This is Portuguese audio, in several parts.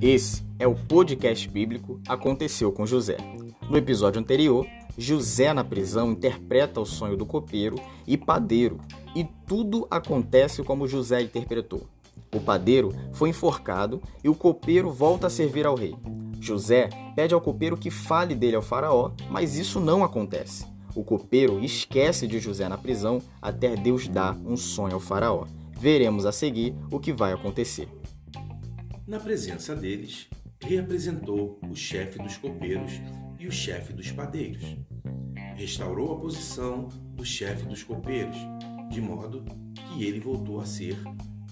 Esse é o podcast bíblico Aconteceu com José. No episódio anterior, José na prisão interpreta o sonho do copeiro e padeiro, e tudo acontece como José interpretou. O padeiro foi enforcado e o copeiro volta a servir ao rei. José pede ao copeiro que fale dele ao faraó, mas isso não acontece. O copeiro esquece de José na prisão até Deus dar um sonho ao faraó. Veremos a seguir o que vai acontecer. Na presença deles, reapresentou o chefe dos copeiros e o chefe dos padeiros. Restaurou a posição do chefe dos copeiros, de modo que ele voltou a ser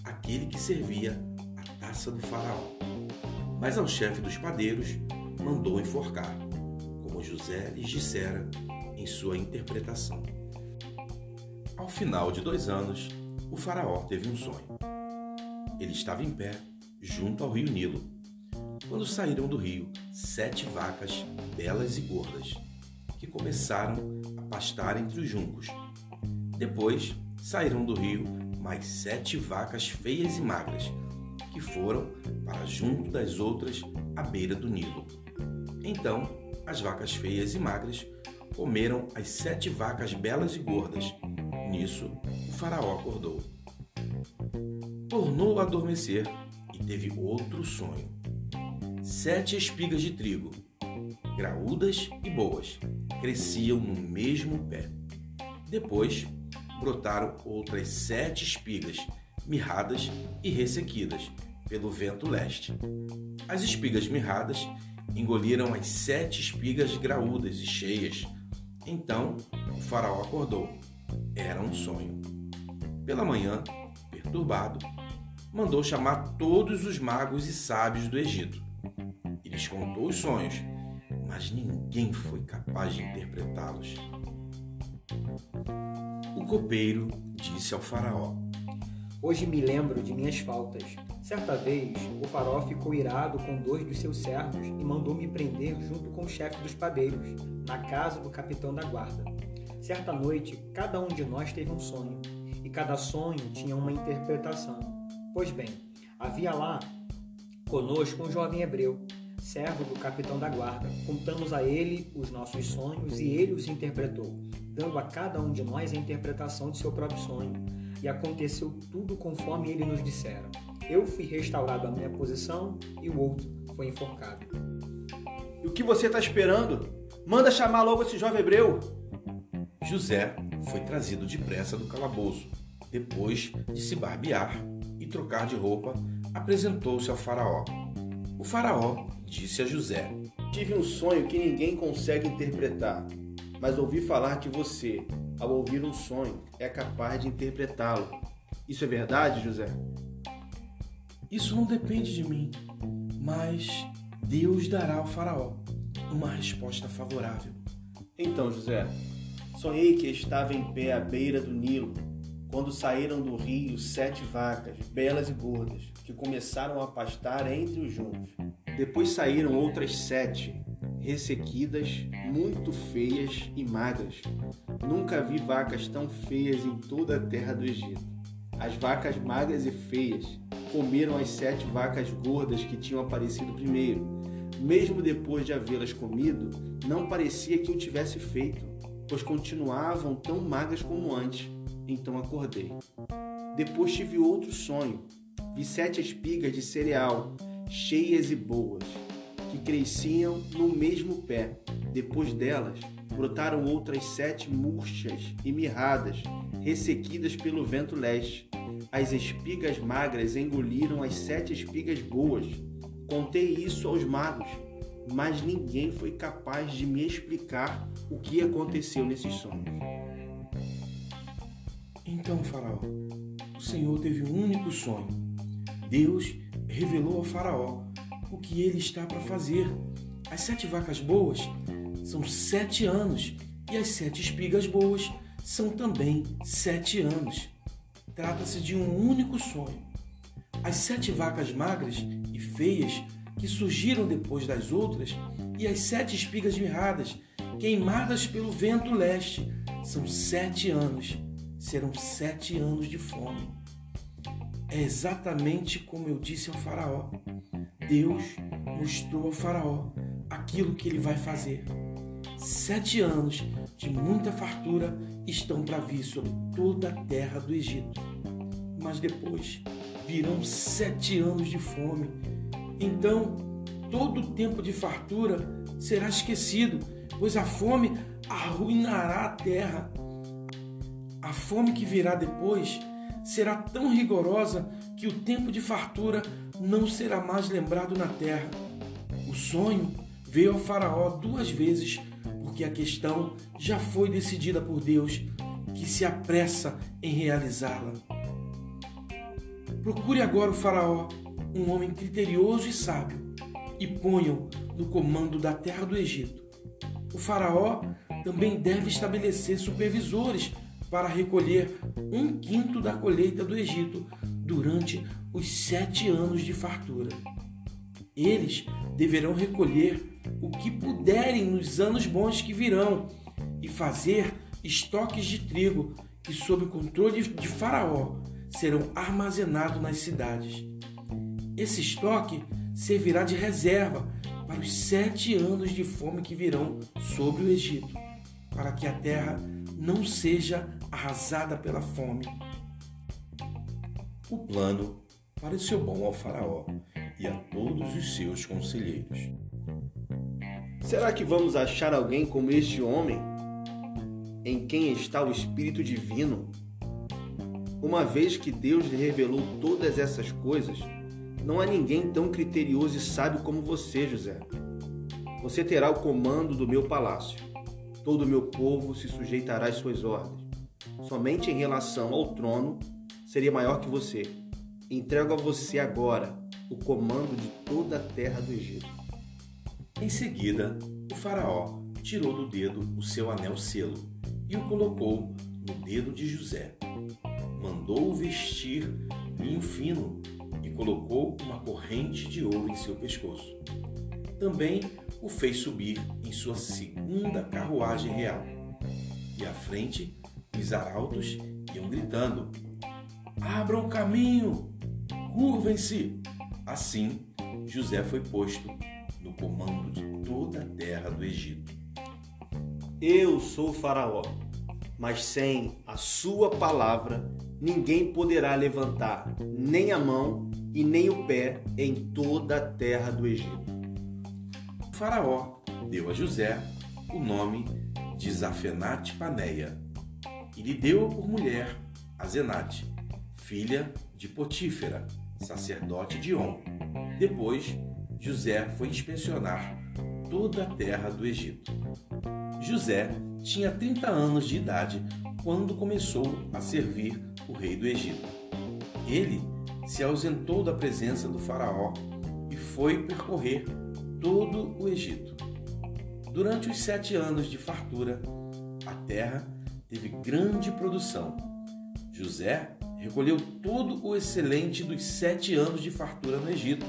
aquele que servia a taça do faraó. Mas ao chefe dos padeiros mandou enforcar, como José lhes dissera em sua interpretação. Ao final de dois anos, o faraó teve um sonho. Ele estava em pé, junto ao rio Nilo, quando saíram do rio sete vacas belas e gordas, que começaram a pastar entre os juncos. Depois saíram do rio mais sete vacas feias e magras, que foram para junto das outras à beira do Nilo. Então as vacas feias e magras comeram as sete vacas belas e gordas. Nisso faraó acordou. Tornou a adormecer e teve outro sonho sete espigas de trigo, graúdas e boas, cresciam no mesmo pé. Depois brotaram outras sete espigas, mirradas e ressequidas pelo vento leste. As espigas mirradas engoliram as sete espigas graúdas e cheias. Então o faraó acordou. Era um sonho. Pela manhã, perturbado, mandou chamar todos os magos e sábios do Egito lhes contou os sonhos, mas ninguém foi capaz de interpretá-los. O copeiro disse ao faraó: Hoje me lembro de minhas faltas. Certa vez, o faraó ficou irado com dois dos seus servos e mandou me prender junto com o chefe dos padeiros, na casa do capitão da guarda. Certa noite, cada um de nós teve um sonho, e cada sonho tinha uma interpretação. Pois bem, havia lá conosco um jovem hebreu servo do capitão da guarda. Contamos a ele os nossos sonhos e ele os interpretou, dando a cada um de nós a interpretação de seu próprio sonho. E aconteceu tudo conforme ele nos dissera. Eu fui restaurado à minha posição e o outro foi enforcado. E o que você está esperando? Manda chamar logo esse jovem hebreu. José foi trazido depressa do calabouço. Depois de se barbear e trocar de roupa, apresentou-se ao faraó. O faraó disse a José: Tive um sonho que ninguém consegue interpretar, mas ouvi falar que você, ao ouvir um sonho, é capaz de interpretá-lo. Isso é verdade, José? Isso não depende de mim, mas Deus dará ao Faraó uma resposta favorável. Então, José, sonhei que estava em pé à beira do Nilo, quando saíram do rio sete vacas, belas e gordas, que começaram a pastar entre os juncos. Depois saíram outras sete, ressequidas, muito feias e magras. Nunca vi vacas tão feias em toda a terra do Egito. As vacas magras e feias comeram as sete vacas gordas que tinham aparecido primeiro. Mesmo depois de havê-las comido, não parecia que o tivesse feito, pois continuavam tão magras como antes. Então acordei. Depois tive outro sonho. Vi sete espigas de cereal cheias e boas, que cresciam no mesmo pé. Depois delas, brotaram outras sete murchas e mirradas, ressequidas pelo vento leste. As espigas magras engoliram as sete espigas boas. Contei isso aos magos, mas ninguém foi capaz de me explicar o que aconteceu nesses sonhos. Então, Faraó, o Senhor teve um único sonho. Deus revelou ao Faraó o que ele está para fazer. As sete vacas boas são sete anos e as sete espigas boas são também sete anos. Trata-se de um único sonho. As sete vacas magras e feias que surgiram depois das outras e as sete espigas mirradas queimadas pelo vento leste são sete anos. Serão sete anos de fome. é exatamente como eu disse ao Faraó. Deus mostrou ao Faraó aquilo que ele vai fazer. Sete anos de muita fartura estão para vir sobre toda a terra do Egito. Mas depois virão sete anos de fome. Então, todo o tempo de fartura será esquecido, pois a fome arruinará a terra. A fome que virá depois será tão rigorosa que o tempo de fartura não será mais lembrado na terra. O sonho veio ao Faraó duas vezes, porque a questão já foi decidida por Deus, que se apressa em realizá-la. Procure agora o Faraó, um homem criterioso e sábio, e ponham no comando da terra do Egito. O Faraó também deve estabelecer supervisores para recolher um quinto da colheita do Egito durante os sete anos de fartura. Eles deverão recolher o que puderem nos anos bons que virão e fazer estoques de trigo que, sob o controle de Faraó, serão armazenados nas cidades. Esse estoque servirá de reserva para os sete anos de fome que virão sobre o Egito, para que a terra não seja arrasada pela fome. O plano pareceu bom ao Faraó e a todos os seus conselheiros. Será que vamos achar alguém como este homem, em quem está o Espírito Divino? Uma vez que Deus lhe revelou todas essas coisas, não há ninguém tão criterioso e sábio como você, José. Você terá o comando do meu palácio. Todo o meu povo se sujeitará às suas ordens. Somente em relação ao trono seria maior que você. Entrego a você agora o comando de toda a terra do Egito. Em seguida, o Faraó tirou do dedo o seu anel selo e o colocou no dedo de José. Mandou-o vestir linho fino e colocou uma corrente de ouro em seu pescoço. Também o fez subir em sua segunda carruagem real. E à frente, os arautos iam gritando: Abram o caminho! Curvem-se! Assim, José foi posto no comando de toda a terra do Egito. Eu sou Faraó, mas sem a sua palavra ninguém poderá levantar nem a mão e nem o pé em toda a terra do Egito. O faraó deu a José o nome de Zafenate Paneia e lhe deu por mulher a Zenate, filha de Potífera, sacerdote de On. Depois, José foi inspecionar toda a terra do Egito. José tinha 30 anos de idade quando começou a servir o rei do Egito. Ele se ausentou da presença do Faraó e foi percorrer todo o Egito. Durante os sete anos de fartura, a terra teve grande produção. José recolheu todo o excelente dos sete anos de fartura no Egito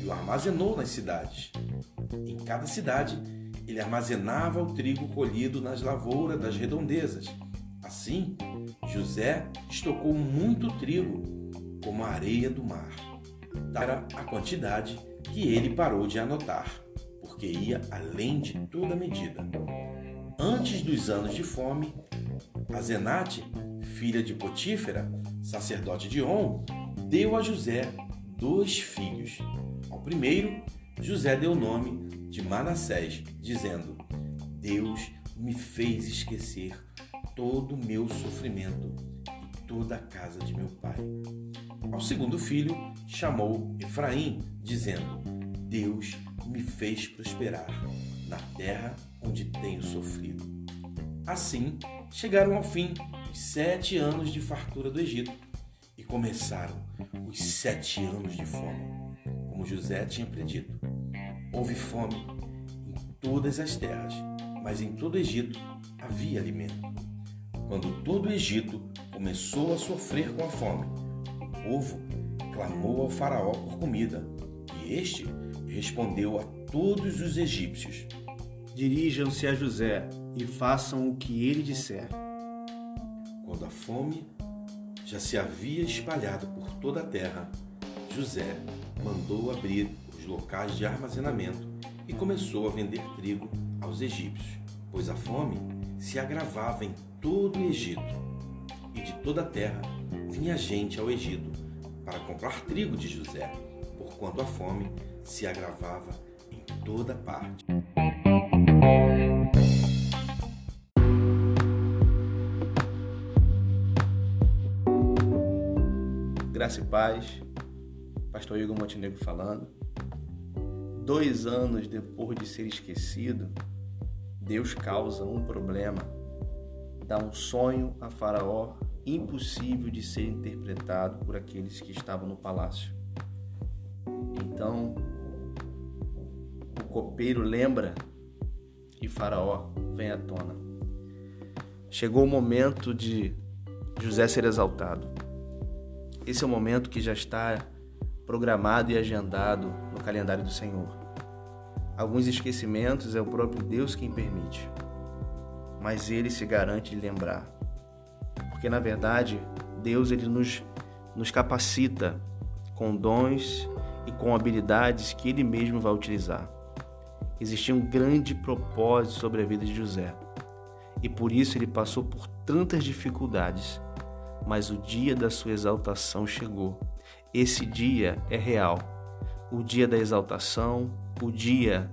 e o armazenou nas cidades. Em cada cidade, ele armazenava o trigo colhido nas lavouras das redondezas. Assim, José estocou muito trigo, como a areia do mar. Era a quantidade que ele parou de anotar, porque ia além de toda medida. Antes dos anos de fome, a Zenate, filha de Potífera, sacerdote de On, deu a José dois filhos. Ao primeiro, José deu o nome de Manassés, dizendo: Deus me fez esquecer todo o meu sofrimento e toda a casa de meu pai. Ao segundo filho, chamou Efraim, dizendo: Deus me fez prosperar na terra onde tenho sofrido. Assim, chegaram ao fim os sete anos de fartura do Egito e começaram os sete anos de fome, como José tinha predito. Houve fome em todas as terras, mas em todo o Egito havia alimento. Quando todo o Egito começou a sofrer com a fome, o povo clamou ao Faraó por comida, e este respondeu a todos os egípcios: Dirijam-se a José e façam o que ele disser. Quando a fome já se havia espalhado por toda a terra, José mandou abrir os locais de armazenamento e começou a vender trigo aos egípcios, pois a fome se agravava em todo o Egito. E de toda a terra vinha gente ao Egito para comprar trigo de José, porquanto a fome se agravava em toda parte. Graça e paz, Pastor Igor Montenegro falando. Dois anos depois de ser esquecido, Deus causa um problema, dá um sonho a Faraó impossível de ser interpretado por aqueles que estavam no palácio. Então, o copeiro lembra e Faraó vem à tona. Chegou o momento de José ser exaltado. Esse é o momento que já está programado e agendado no calendário do Senhor. Alguns esquecimentos é o próprio Deus quem permite, mas ele se garante de lembrar. Porque na verdade, Deus ele nos, nos capacita com dons e com habilidades que ele mesmo vai utilizar. Existia um grande propósito sobre a vida de José. E por isso ele passou por tantas dificuldades mas o dia da sua exaltação chegou. Esse dia é real. O dia da exaltação, o dia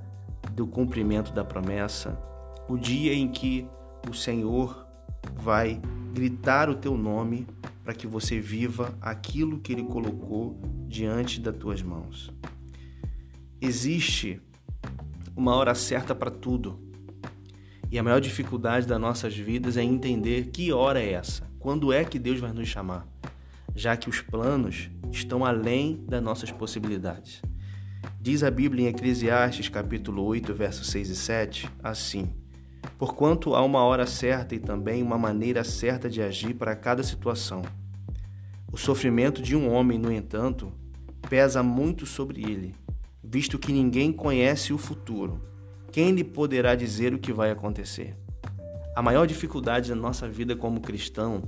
do cumprimento da promessa, o dia em que o Senhor vai gritar o teu nome para que você viva aquilo que ele colocou diante das tuas mãos. Existe uma hora certa para tudo. E a maior dificuldade das nossas vidas é entender que hora é essa. Quando é que Deus vai nos chamar? Já que os planos estão além das nossas possibilidades. Diz a Bíblia em Eclesiastes, capítulo 8, versos 6 e 7, assim: Porquanto há uma hora certa e também uma maneira certa de agir para cada situação. O sofrimento de um homem, no entanto, pesa muito sobre ele, visto que ninguém conhece o futuro. Quem lhe poderá dizer o que vai acontecer? A maior dificuldade da nossa vida como cristão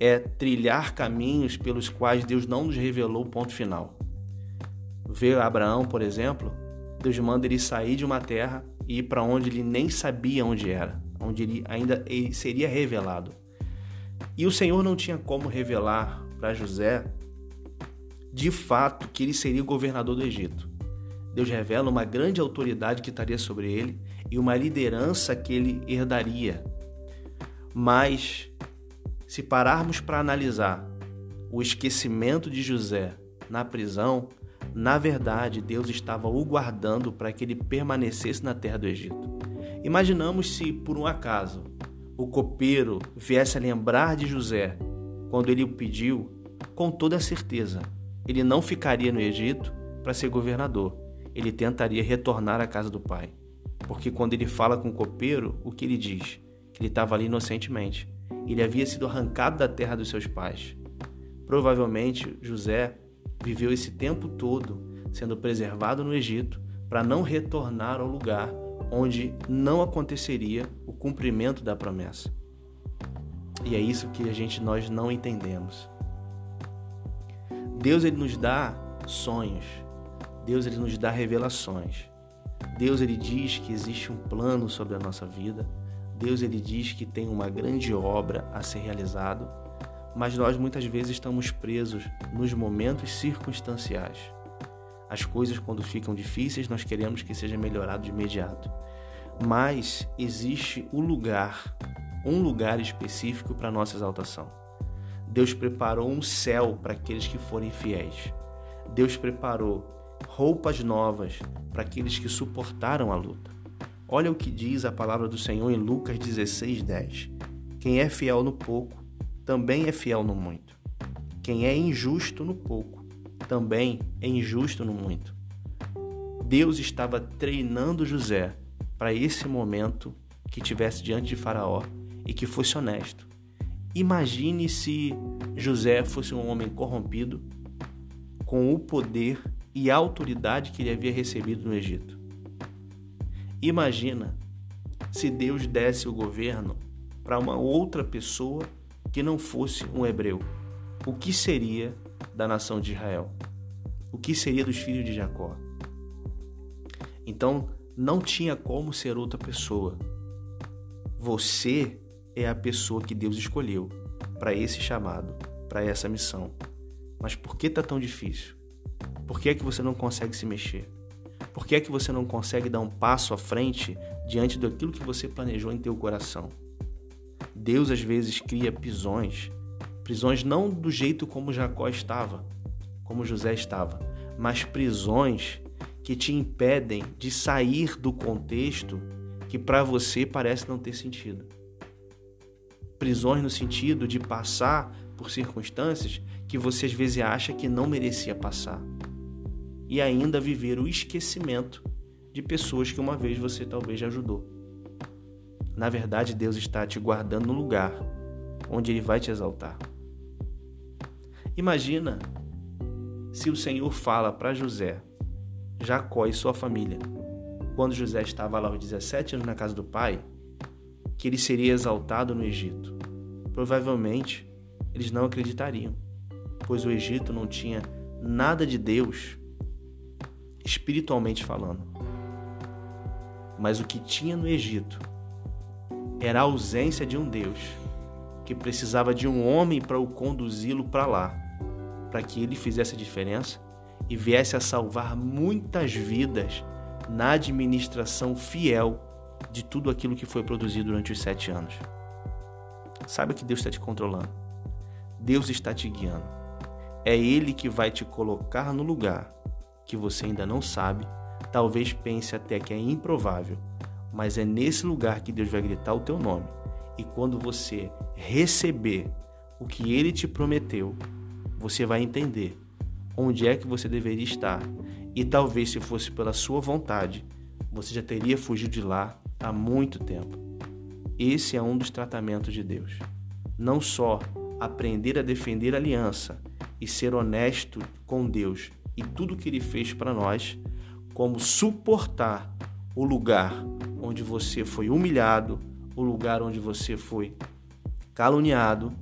é trilhar caminhos pelos quais Deus não nos revelou o ponto final. Ver Abraão, por exemplo, Deus manda ele sair de uma terra e ir para onde ele nem sabia onde era, onde ele ainda seria revelado. E o Senhor não tinha como revelar para José de fato que ele seria governador do Egito. Deus revela uma grande autoridade que estaria sobre ele e uma liderança que ele herdaria. Mas, se pararmos para analisar o esquecimento de José na prisão, na verdade, Deus estava o guardando para que ele permanecesse na terra do Egito. Imaginamos se, por um acaso, o copeiro viesse a lembrar de José quando ele o pediu, com toda certeza, ele não ficaria no Egito para ser governador. Ele tentaria retornar à casa do pai. Porque quando ele fala com o copeiro, o que ele diz? Que ele estava ali inocentemente. Ele havia sido arrancado da terra dos seus pais. Provavelmente José viveu esse tempo todo sendo preservado no Egito para não retornar ao lugar onde não aconteceria o cumprimento da promessa. E é isso que a gente nós não entendemos. Deus ele nos dá sonhos. Deus ele nos dá revelações. Deus ele diz que existe um plano sobre a nossa vida. Deus ele diz que tem uma grande obra a ser realizado, mas nós muitas vezes estamos presos nos momentos circunstanciais. As coisas quando ficam difíceis, nós queremos que seja melhorado de imediato. Mas existe o lugar, um lugar específico para nossa exaltação. Deus preparou um céu para aqueles que forem fiéis. Deus preparou roupas novas para aqueles que suportaram a luta. Olha o que diz a palavra do Senhor em Lucas 16, 10. Quem é fiel no pouco, também é fiel no muito. Quem é injusto no pouco, também é injusto no muito. Deus estava treinando José para esse momento que tivesse diante de Faraó e que fosse honesto. Imagine se José fosse um homem corrompido, com o poder e autoridade que ele havia recebido no Egito. Imagina se Deus desse o governo para uma outra pessoa que não fosse um hebreu. o que seria da nação de Israel? O que seria dos filhos de Jacó? Então, não tinha como ser outra pessoa. Você é a pessoa que Deus escolheu para esse chamado, para essa missão. Mas por que tá tão difícil? Por que é que você não consegue se mexer? Por que é que você não consegue dar um passo à frente diante daquilo que você planejou em teu coração? Deus às vezes cria prisões, prisões não do jeito como Jacó estava, como José estava, mas prisões que te impedem de sair do contexto que para você parece não ter sentido. Prisões no sentido de passar por circunstâncias que você às vezes acha que não merecia passar e ainda viver o esquecimento de pessoas que uma vez você talvez ajudou. Na verdade, Deus está te guardando no lugar onde Ele vai te exaltar. Imagina se o Senhor fala para José, Jacó e sua família, quando José estava lá aos 17 anos na casa do pai, que ele seria exaltado no Egito. Provavelmente eles não acreditariam, pois o Egito não tinha nada de Deus espiritualmente falando. Mas o que tinha no Egito era a ausência de um Deus que precisava de um homem para o conduzi-lo para lá, para que ele fizesse a diferença e viesse a salvar muitas vidas na administração fiel de tudo aquilo que foi produzido durante os sete anos. Saiba que Deus está te controlando. Deus está te guiando. É Ele que vai te colocar no lugar que você ainda não sabe, talvez pense até que é improvável, mas é nesse lugar que Deus vai gritar o teu nome. E quando você receber o que ele te prometeu, você vai entender onde é que você deveria estar. E talvez se fosse pela sua vontade, você já teria fugido de lá há muito tempo. Esse é um dos tratamentos de Deus. Não só aprender a defender a aliança e ser honesto com Deus e tudo que ele fez para nós, como suportar o lugar onde você foi humilhado, o lugar onde você foi caluniado,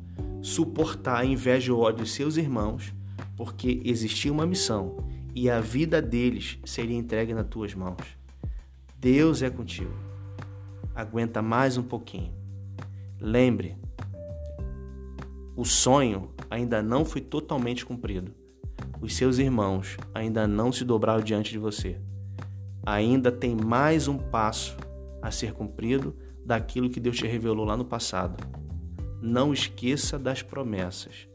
suportar a inveja e o ódio de seus irmãos, porque existia uma missão e a vida deles seria entregue nas tuas mãos. Deus é contigo. Aguenta mais um pouquinho. Lembre, o sonho ainda não foi totalmente cumprido os seus irmãos ainda não se dobraram diante de você. Ainda tem mais um passo a ser cumprido daquilo que Deus te revelou lá no passado. Não esqueça das promessas.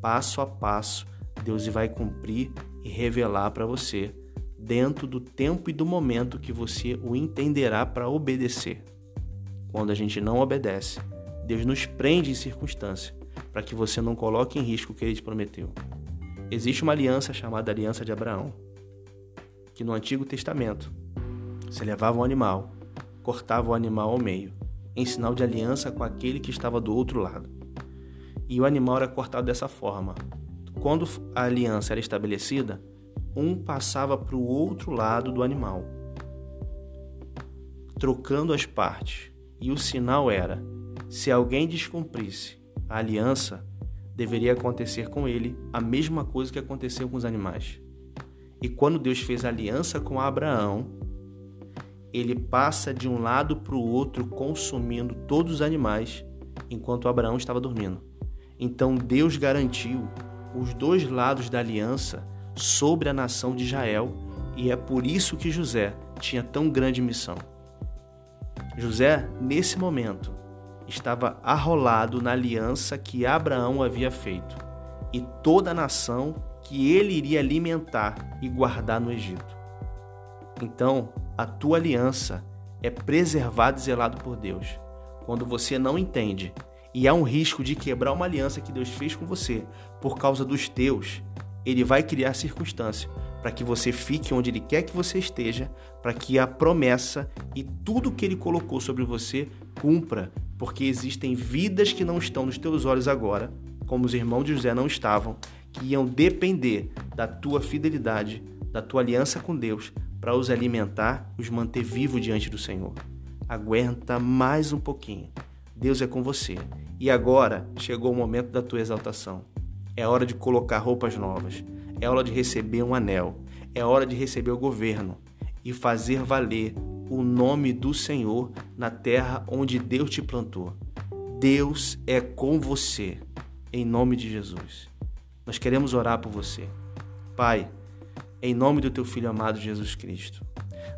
Passo a passo, Deus vai cumprir e revelar para você, dentro do tempo e do momento que você o entenderá para obedecer. Quando a gente não obedece, Deus nos prende em circunstância para que você não coloque em risco o que ele te prometeu. Existe uma aliança chamada Aliança de Abraão, que no Antigo Testamento se levava um animal, cortava o animal ao meio, em sinal de aliança com aquele que estava do outro lado. E o animal era cortado dessa forma. Quando a aliança era estabelecida, um passava para o outro lado do animal, trocando as partes. E o sinal era: se alguém descumprisse a aliança, deveria acontecer com ele a mesma coisa que aconteceu com os animais. E quando Deus fez aliança com Abraão, ele passa de um lado para o outro consumindo todos os animais enquanto Abraão estava dormindo. Então Deus garantiu os dois lados da aliança sobre a nação de Israel e é por isso que José tinha tão grande missão. José, nesse momento, estava arrolado na aliança que Abraão havia feito e toda a nação que ele iria alimentar e guardar no Egito. Então, a tua aliança é preservada e zelada por Deus. Quando você não entende e há um risco de quebrar uma aliança que Deus fez com você por causa dos teus, ele vai criar circunstância para que você fique onde ele quer que você esteja, para que a promessa e tudo que ele colocou sobre você cumpra porque existem vidas que não estão nos teus olhos agora, como os irmãos de José não estavam, que iam depender da tua fidelidade, da tua aliança com Deus, para os alimentar os manter vivos diante do Senhor. Aguenta mais um pouquinho. Deus é com você. E agora chegou o momento da tua exaltação. É hora de colocar roupas novas. É hora de receber um anel. É hora de receber o governo e fazer valer o nome do Senhor na terra onde Deus te plantou. Deus é com você, em nome de Jesus. Nós queremos orar por você. Pai, em nome do teu filho amado Jesus Cristo.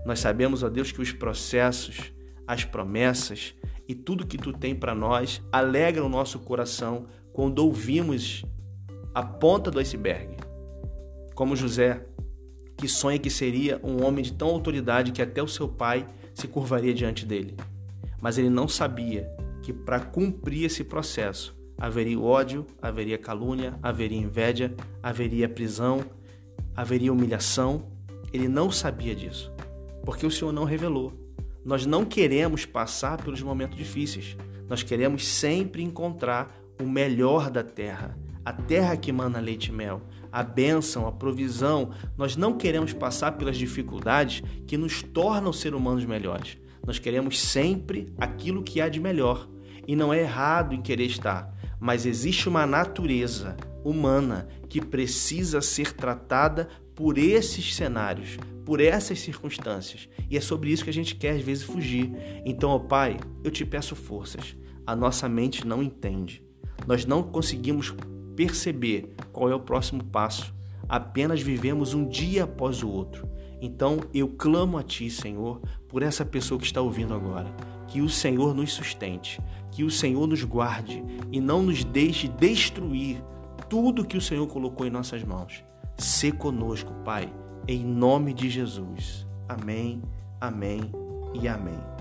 Nós sabemos, ó Deus, que os processos, as promessas e tudo que tu tem para nós alegra o nosso coração quando ouvimos a ponta do iceberg. Como José, que sonha que seria um homem de tão autoridade que até o seu pai se curvaria diante dele. Mas ele não sabia que para cumprir esse processo haveria ódio, haveria calúnia, haveria inveja, haveria prisão, haveria humilhação. Ele não sabia disso, porque o Senhor não revelou. Nós não queremos passar pelos momentos difíceis. Nós queremos sempre encontrar o melhor da terra, a terra que mana leite e mel, a bênção, a provisão. Nós não queremos passar pelas dificuldades que nos tornam ser humanos melhores. Nós queremos sempre aquilo que há de melhor. E não é errado em querer estar, mas existe uma natureza humana que precisa ser tratada por esses cenários, por essas circunstâncias. E é sobre isso que a gente quer às vezes fugir. Então, ó Pai, eu te peço forças. A nossa mente não entende. Nós não conseguimos perceber qual é o próximo passo. Apenas vivemos um dia após o outro. Então eu clamo a Ti, Senhor, por essa pessoa que está ouvindo agora. Que o Senhor nos sustente, que o Senhor nos guarde e não nos deixe destruir tudo que o Senhor colocou em nossas mãos. Se conosco, Pai, em nome de Jesus. Amém, amém e amém.